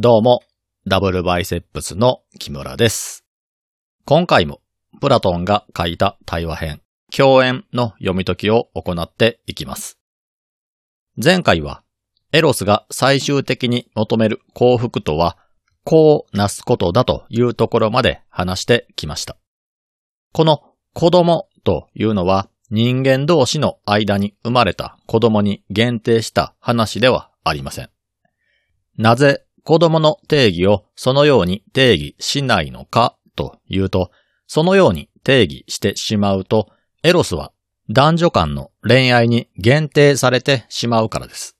どうも、ダブルバイセップスの木村です。今回も、プラトンが書いた対話編、共演の読み解きを行っていきます。前回は、エロスが最終的に求める幸福とは、こうなすことだというところまで話してきました。この子供というのは人間同士の間に生まれた子供に限定した話ではありません。なぜ子供の定義をそのように定義しないのかというと、そのように定義してしまうと、エロスは男女間の恋愛に限定されてしまうからです。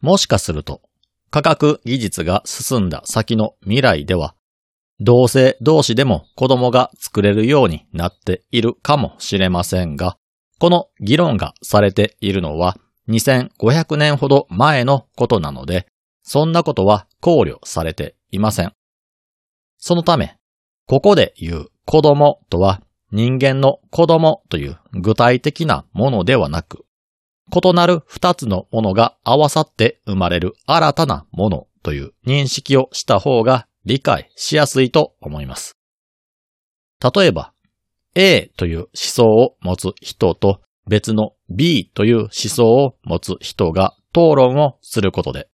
もしかすると、科学技術が進んだ先の未来では、同性同士でも子供が作れるようになっているかもしれませんが、この議論がされているのは2500年ほど前のことなので、そんなことは考慮されていません。そのため、ここで言う子供とは人間の子供という具体的なものではなく、異なる二つのものが合わさって生まれる新たなものという認識をした方が理解しやすいと思います。例えば、A という思想を持つ人と別の B という思想を持つ人が討論をすることで、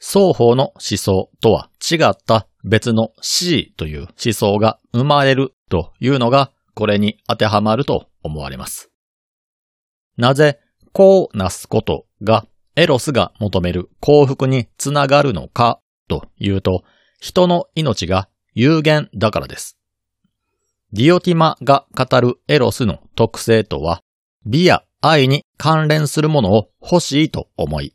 双方の思想とは違った別の C という思想が生まれるというのがこれに当てはまると思われます。なぜこうなすことがエロスが求める幸福につながるのかというと、人の命が有限だからです。ディオティマが語るエロスの特性とは、美や愛に関連するものを欲しいと思い、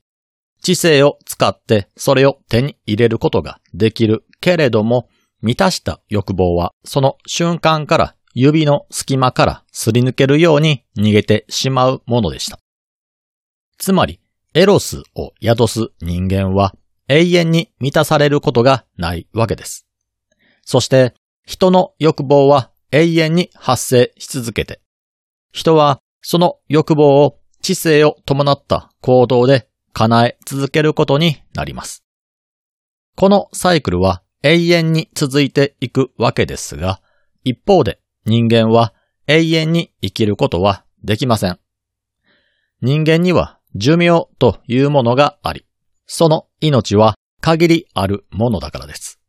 知性を使ってそれを手に入れることができるけれども、満たした欲望はその瞬間から指の隙間からすり抜けるように逃げてしまうものでした。つまり、エロスを宿す人間は永遠に満たされることがないわけです。そして、人の欲望は永遠に発生し続けて、人はその欲望を知性を伴った行動で叶え続けることになります。このサイクルは永遠に続いていくわけですが、一方で人間は永遠に生きることはできません。人間には寿命というものがあり、その命は限りあるものだからです。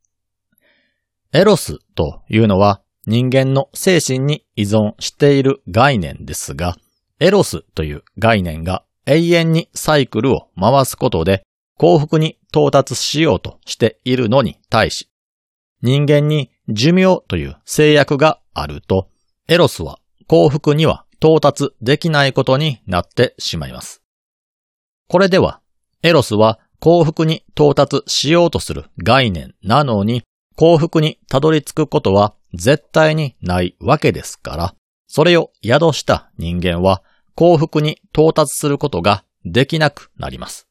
エロスというのは人間の精神に依存している概念ですが、エロスという概念が永遠にサイクルを回すことで幸福に到達しようとしているのに対し、人間に寿命という制約があると、エロスは幸福には到達できないことになってしまいます。これでは、エロスは幸福に到達しようとする概念なのに、幸福にたどり着くことは絶対にないわけですから、それを宿した人間は幸福に到達することができなくなります。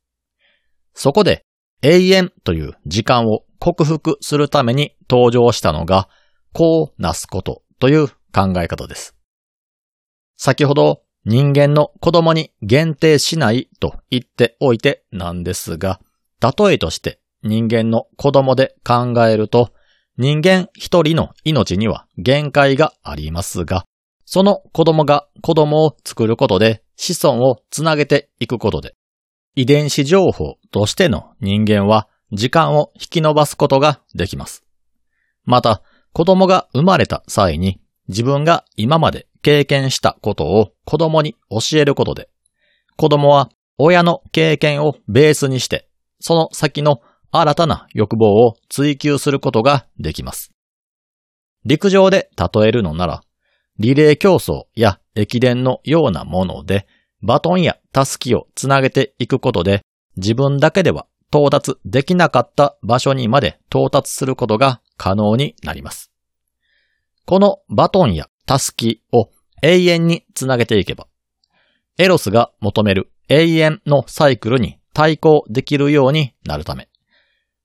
そこで永遠という時間を克服するために登場したのが、こうなすことという考え方です。先ほど人間の子供に限定しないと言っておいてなんですが、例えとして人間の子供で考えると、人間一人の命には限界がありますが、その子供が子供を作ることで子孫をつなげていくことで、遺伝子情報としての人間は時間を引き伸ばすことができます。また、子供が生まれた際に自分が今まで経験したことを子供に教えることで、子供は親の経験をベースにして、その先の新たな欲望を追求することができます。陸上で例えるのなら、リレー競争や駅伝のようなもので、バトンやタスキをつなげていくことで、自分だけでは到達できなかった場所にまで到達することが可能になります。このバトンやタスキを永遠につなげていけば、エロスが求める永遠のサイクルに対抗できるようになるため、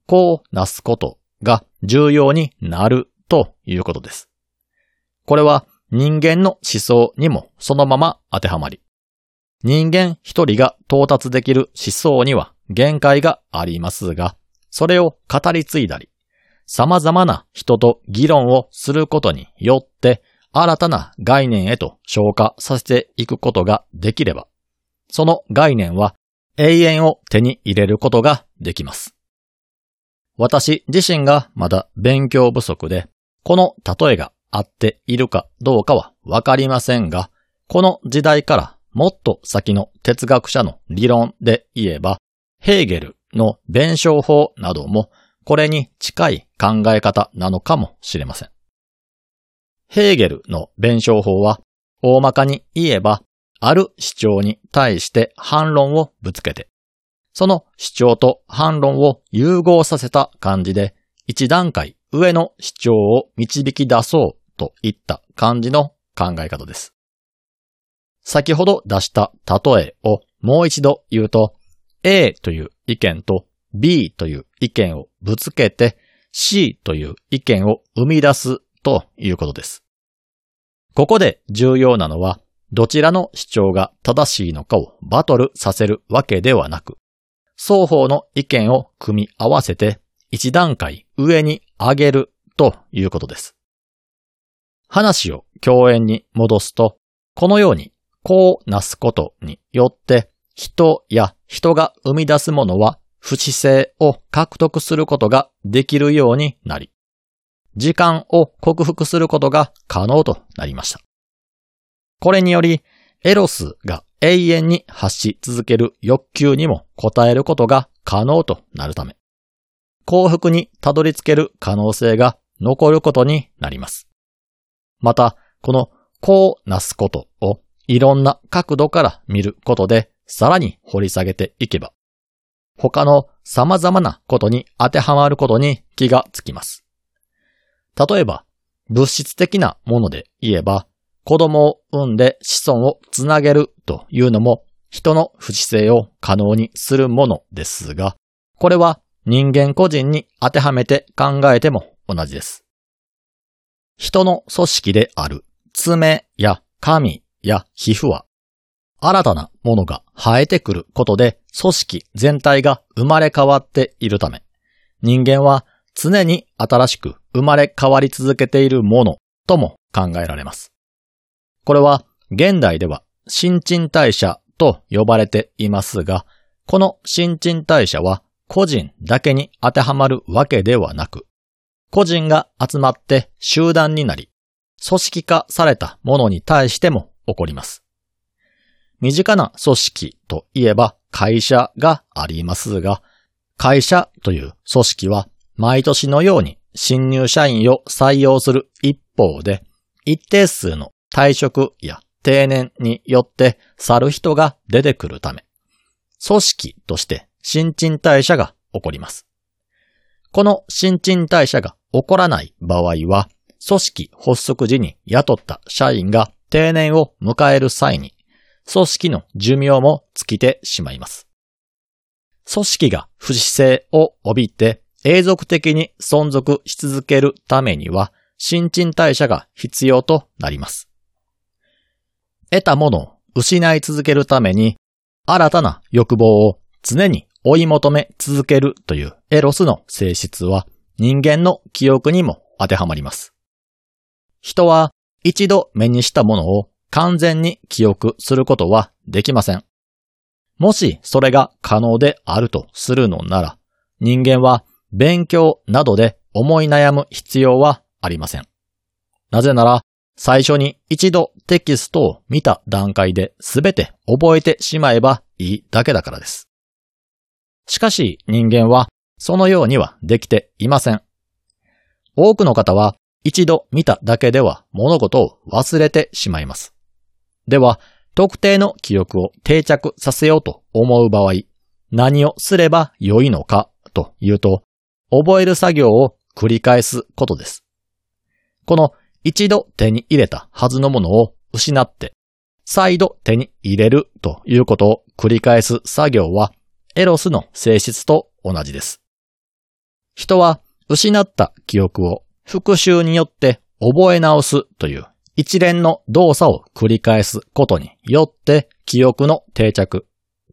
こうなすことが重要になるということです。これは人間の思想にもそのまま当てはまり、人間一人が到達できる思想には限界がありますが、それを語り継いだり、様々な人と議論をすることによって、新たな概念へと消化させていくことができれば、その概念は永遠を手に入れることができます。私自身がまだ勉強不足で、この例えが合っているかどうかはわかりませんが、この時代からもっと先の哲学者の理論で言えば、ヘーゲルの弁証法などもこれに近い考え方なのかもしれません。ヘーゲルの弁証法は大まかに言えばある主張に対して反論をぶつけて、その主張と反論を融合させた感じで、一段階上の主張を導き出そうといった感じの考え方です。先ほど出した例えをもう一度言うと、A という意見と B という意見をぶつけて C という意見を生み出すということです。ここで重要なのは、どちらの主張が正しいのかをバトルさせるわけではなく、双方の意見を組み合わせて一段階上に上げるということです。話を共演に戻すと、このようにこうなすことによって人や人が生み出すものは不死性を獲得することができるようになり、時間を克服することが可能となりました。これにより、エロスが永遠に発し続ける欲求にも応えることが可能となるため、幸福にたどり着ける可能性が残ることになります。また、このこうなすことをいろんな角度から見ることでさらに掘り下げていけば、他の様々なことに当てはまることに気がつきます。例えば、物質的なもので言えば、子供を産んで子孫をつなげるというのも人の不死性を可能にするものですが、これは人間個人に当てはめて考えても同じです。人の組織である爪や髪や皮膚は、新たなものが生えてくることで組織全体が生まれ変わっているため、人間は常に新しく生まれ変わり続けているものとも考えられます。これは現代では新陳代謝と呼ばれていますが、この新陳代謝は個人だけに当てはまるわけではなく、個人が集まって集団になり、組織化されたものに対しても起こります。身近な組織といえば会社がありますが、会社という組織は毎年のように新入社員を採用する一方で、一定数の退職や定年によって去る人が出てくるため、組織として新陳代謝が起こります。この新陳代謝が起こらない場合は、組織発足時に雇った社員が定年を迎える際に、組織の寿命も尽きてしまいます。組織が不死性を帯びて永続的に存続し続けるためには、新陳代謝が必要となります。得たものを失い続けるために、新たな欲望を常に追い求め続けるというエロスの性質は人間の記憶にも当てはまります。人は一度目にしたものを完全に記憶することはできません。もしそれが可能であるとするのなら、人間は勉強などで思い悩む必要はありません。なぜなら、最初に一度テキストを見た段階で全て覚えてしまえばいいだけだからです。しかし人間はそのようにはできていません。多くの方は一度見ただけでは物事を忘れてしまいます。では、特定の記憶を定着させようと思う場合、何をすれば良いのかというと、覚える作業を繰り返すことです。この一度手に入れたはずのものを失って、再度手に入れるということを繰り返す作業は、エロスの性質と同じです。人は失った記憶を復習によって覚え直すという一連の動作を繰り返すことによって記憶の定着、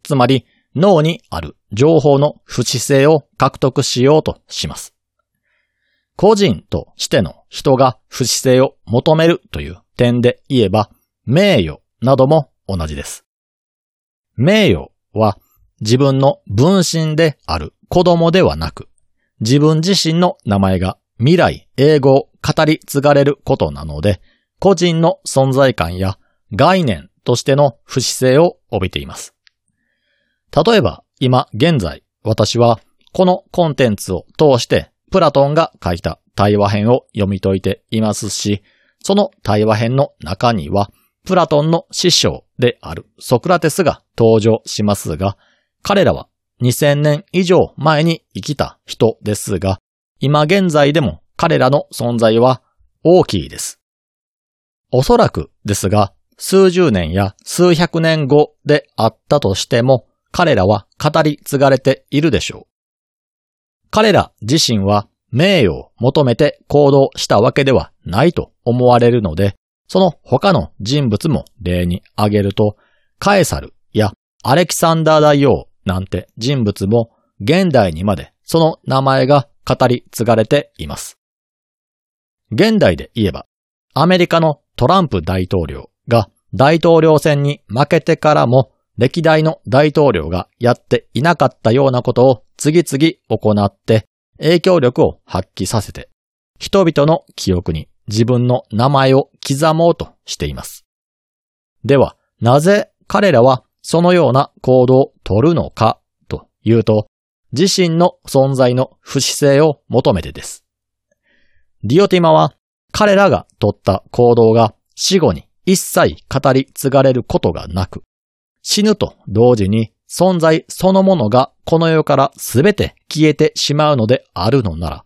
つまり脳にある情報の不死性を獲得しようとします。個人としての人が不死性を求めるという点で言えば、名誉なども同じです。名誉は自分の分身である子供ではなく、自分自身の名前が未来、英語を語り継がれることなので、個人の存在感や概念としての不死性を帯びています。例えば、今現在、私はこのコンテンツを通してプラトンが書いた対話編を読み解いていますし、その対話編の中には、プラトンの師匠であるソクラテスが登場しますが、彼らは2000年以上前に生きた人ですが、今現在でも彼らの存在は大きいです。おそらくですが、数十年や数百年後であったとしても、彼らは語り継がれているでしょう。彼ら自身は名誉を求めて行動したわけではないと思われるので、その他の人物も例に挙げると、カエサルやアレキサンダー大王なんて人物も現代にまでその名前が語り継がれています。現代で言えば、アメリカのトランプ大統領が大統領選に負けてからも歴代の大統領がやっていなかったようなことを次々行って影響力を発揮させて人々の記憶に自分の名前を刻もうとしています。では、なぜ彼らはそのような行動を取るのかというと、自身の存在の不死性を求めてです。ディオティマは彼らが取った行動が死後に一切語り継がれることがなく、死ぬと同時に存在そのものがこの世からすべて消えてしまうのであるのなら、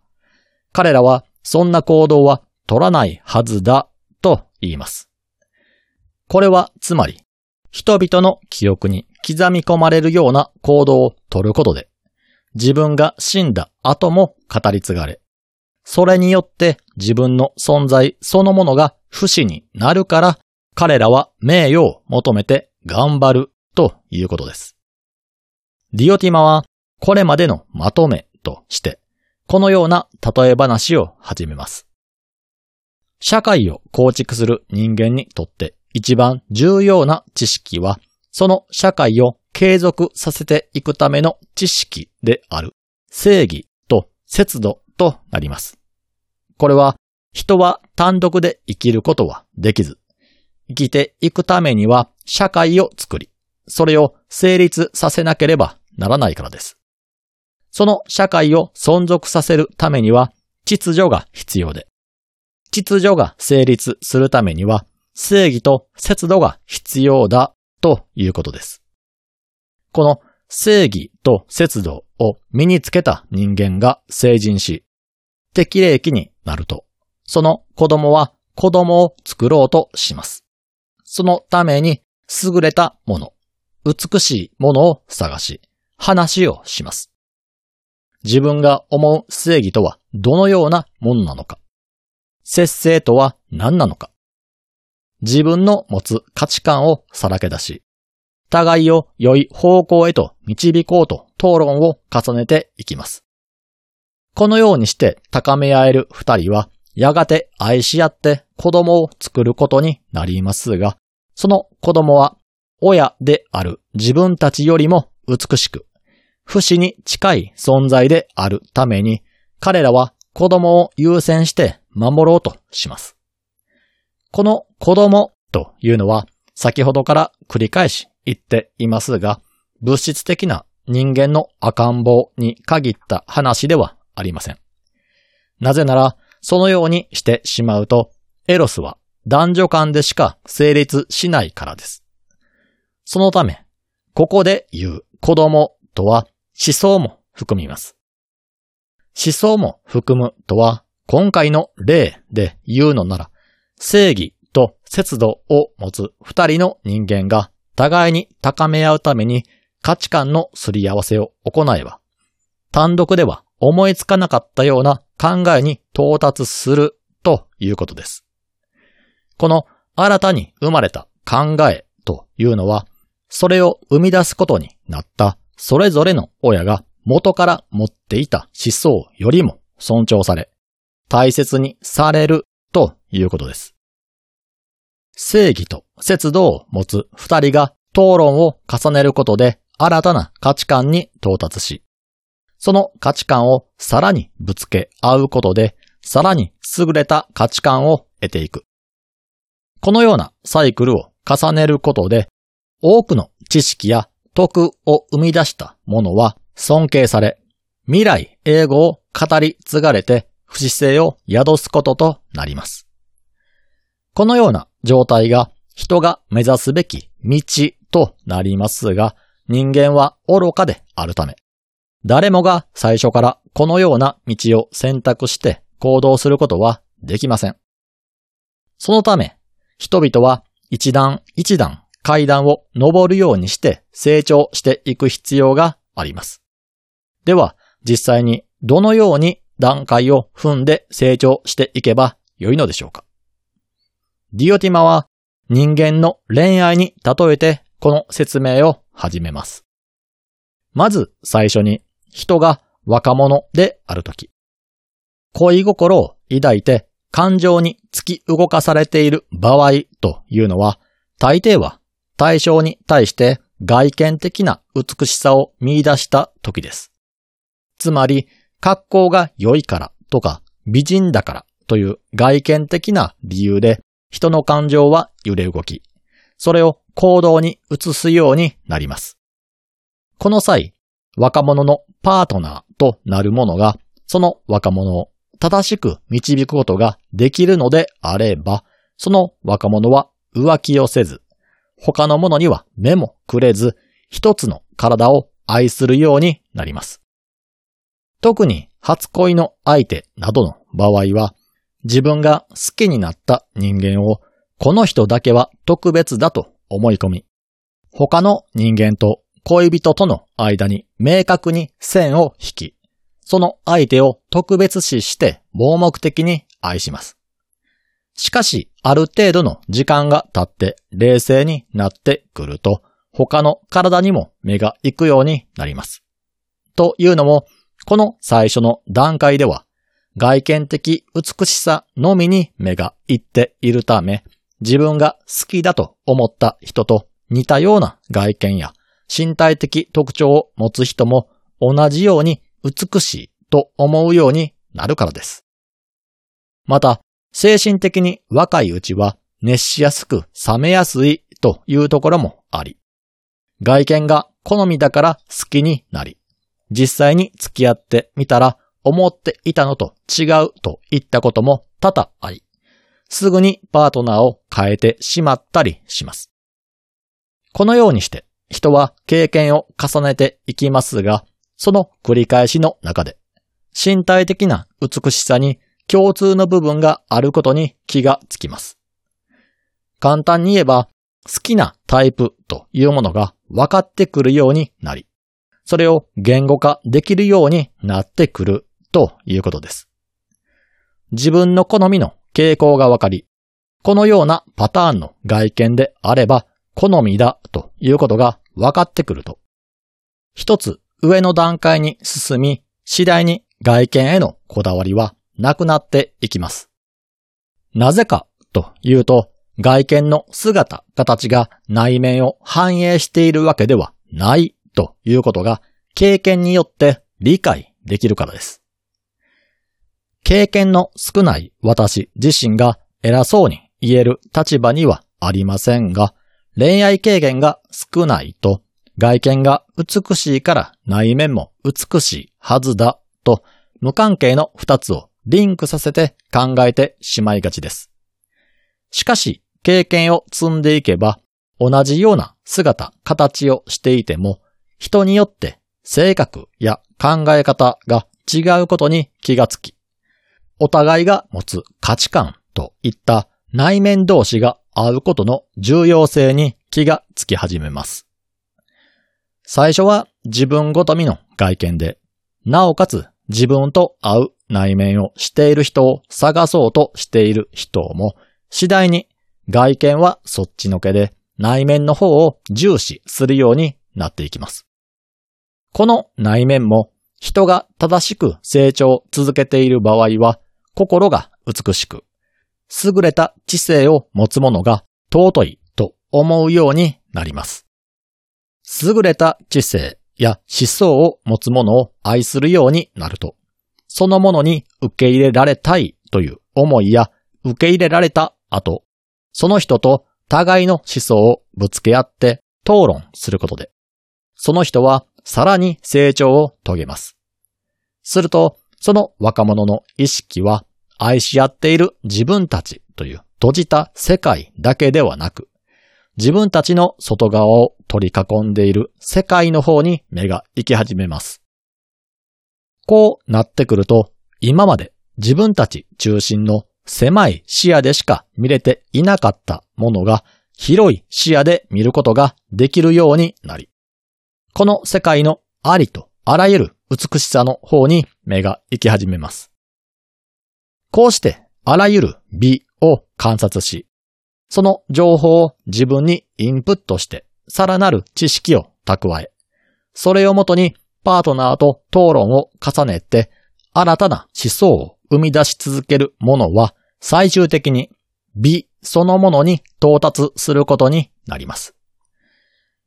彼らはそんな行動は取らないはずだと言います。これはつまり、人々の記憶に刻み込まれるような行動を取ることで、自分が死んだ後も語り継がれ、それによって自分の存在そのものが不死になるから、彼らは名誉を求めて頑張るということです。ディオティマはこれまでのまとめとして、このような例え話を始めます。社会を構築する人間にとって一番重要な知識は、その社会を継続させていくための知識である正義と節度となります。これは人は単独で生きることはできず、生きていくためには社会を作り、それを成立させなければならないからです。その社会を存続させるためには秩序が必要で、秩序が成立するためには正義と節度が必要だということです。この正義と節度を身につけた人間が成人し、適齢期になると、その子供は子供を作ろうとします。そのために優れたもの、美しいものを探し、話をします。自分が思う正義とはどのようなものなのか。節制とは何なのか。自分の持つ価値観をさらけ出し、互いを良い方向へと導こうと討論を重ねていきます。このようにして高め合える二人は、やがて愛し合って子供を作ることになりますが、その子供は親である自分たちよりも美しく、不死に近い存在であるために、彼らは子供を優先して守ろうとします。この子供というのは、先ほどから繰り返し言っていますが、物質的な人間の赤ん坊に限った話ではありません。なぜなら、そのようにしてしまうと、エロスは男女間でしか成立しないからです。そのため、ここで言う子供とは思想も含みます。思想も含むとは、今回の例で言うのなら、正義と節度を持つ二人の人間が互いに高め合うために価値観のすり合わせを行えば、単独では思いつかなかったような考えに到達するということです。この新たに生まれた考えというのは、それを生み出すことになったそれぞれの親が元から持っていた思想よりも尊重され、大切にされるということです。正義と節度を持つ二人が討論を重ねることで新たな価値観に到達し、その価値観をさらにぶつけ合うことで、さらに優れた価値観を得ていく。このようなサイクルを重ねることで、多くの知識や徳を生み出したものは尊敬され、未来英語を語り継がれて不死性を宿すこととなります。このような状態が人が目指すべき道となりますが、人間は愚かであるため、誰もが最初からこのような道を選択して行動することはできません。そのため、人々は一段一段階段を登るようにして成長していく必要があります。では、実際にどのように段階を踏んで成長していけばよいのでしょうかディオティマは人間の恋愛に例えてこの説明を始めます。まず最初に人が若者であるとき、恋心を抱いて感情に突き動かされている場合というのは、大抵は対象に対して外見的な美しさを見出した時です。つまり、格好が良いからとか美人だからという外見的な理由で人の感情は揺れ動き、それを行動に移すようになります。この際、若者のパートナーとなる者が、その若者を正しく導くことができるのであれば、その若者は浮気をせず、他の者には目もくれず、一つの体を愛するようになります。特に初恋の相手などの場合は、自分が好きになった人間をこの人だけは特別だと思い込み、他の人間と恋人との間に明確に線を引き、その相手を特別視して盲目的に愛します。しかし、ある程度の時間が経って冷静になってくると、他の体にも目が行くようになります。というのも、この最初の段階では、外見的美しさのみに目が行っているため、自分が好きだと思った人と似たような外見や身体的特徴を持つ人も同じように美しいと思うようになるからです。また、精神的に若いうちは熱しやすく冷めやすいというところもあり、外見が好みだから好きになり、実際に付き合ってみたら思っていたのと違うといったことも多々あり、すぐにパートナーを変えてしまったりします。このようにして人は経験を重ねていきますが、その繰り返しの中で身体的な美しさに共通の部分があることに気がつきます。簡単に言えば、好きなタイプというものが分かってくるようになり、それを言語化できるようになってくるということです。自分の好みの傾向が分かり、このようなパターンの外見であれば好みだということが分かってくると、一つ上の段階に進み、次第に外見へのこだわりはなくなっていきます。なぜかというと、外見の姿、形が内面を反映しているわけではないということが経験によって理解できるからです。経験の少ない私自身が偉そうに言える立場にはありませんが、恋愛経験が少ないと外見が美しいから内面も美しいはずだと無関係の二つをリンクさせて考えてしまいがちです。しかし、経験を積んでいけば、同じような姿、形をしていても、人によって性格や考え方が違うことに気がつき、お互いが持つ価値観といった内面同士が合うことの重要性に気がつき始めます。最初は自分ごとみの外見で、なおかつ自分と合う内面をしている人を探そうとしている人も、次第に外見はそっちのけで内面の方を重視するようになっていきます。この内面も人が正しく成長を続けている場合は心が美しく、優れた知性を持つ者が尊いと思うようになります。優れた知性や思想を持つ者を愛するようになると、そのものに受け入れられたいという思いや受け入れられた後、その人と互いの思想をぶつけ合って討論することで、その人はさらに成長を遂げます。すると、その若者の意識は愛し合っている自分たちという閉じた世界だけではなく、自分たちの外側を取り囲んでいる世界の方に目が行き始めます。こうなってくると、今まで自分たち中心の狭い視野でしか見れていなかったものが広い視野で見ることができるようになり、この世界のありとあらゆる美しさの方に目が行き始めます。こうしてあらゆる美を観察し、その情報を自分にインプットしてさらなる知識を蓄え、それをもとにパートナーと討論を重ねて新たな思想を生み出し続けるものは最終的に美そのものに到達することになります。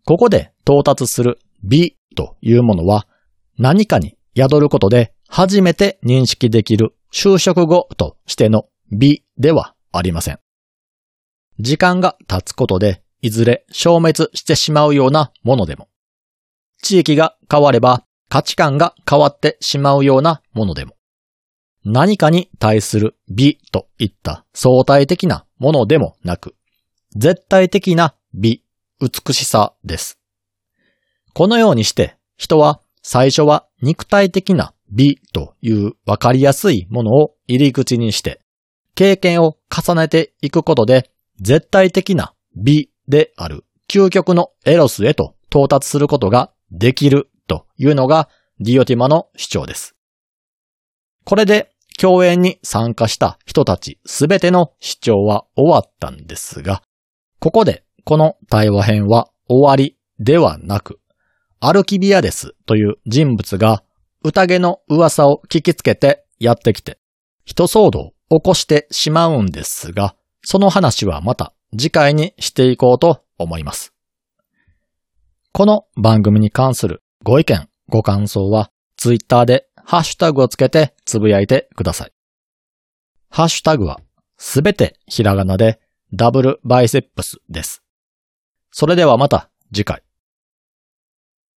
ここで到達する美というものは何かに宿ることで初めて認識できる就職後としての美ではありません。時間が経つことでいずれ消滅してしまうようなものでも、地域が変われば価値観が変わってしまうようなものでも、何かに対する美といった相対的なものでもなく、絶対的な美、美しさです。このようにして人は最初は肉体的な美というわかりやすいものを入り口にして、経験を重ねていくことで絶対的な美である究極のエロスへと到達することができるというのがディオティマの主張です。これで共演に参加した人たちすべての主張は終わったんですが、ここでこの対話編は終わりではなく、アルキビアデスという人物が宴の噂を聞きつけてやってきて、人騒動を起こしてしまうんですが、その話はまた次回にしていこうと思います。この番組に関するご意見、ご感想は、ツイッターでハッシュタグをつけてつぶやいてください。ハッシュタグはすべてひらがなでダブルバイセップスです。それではまた次回。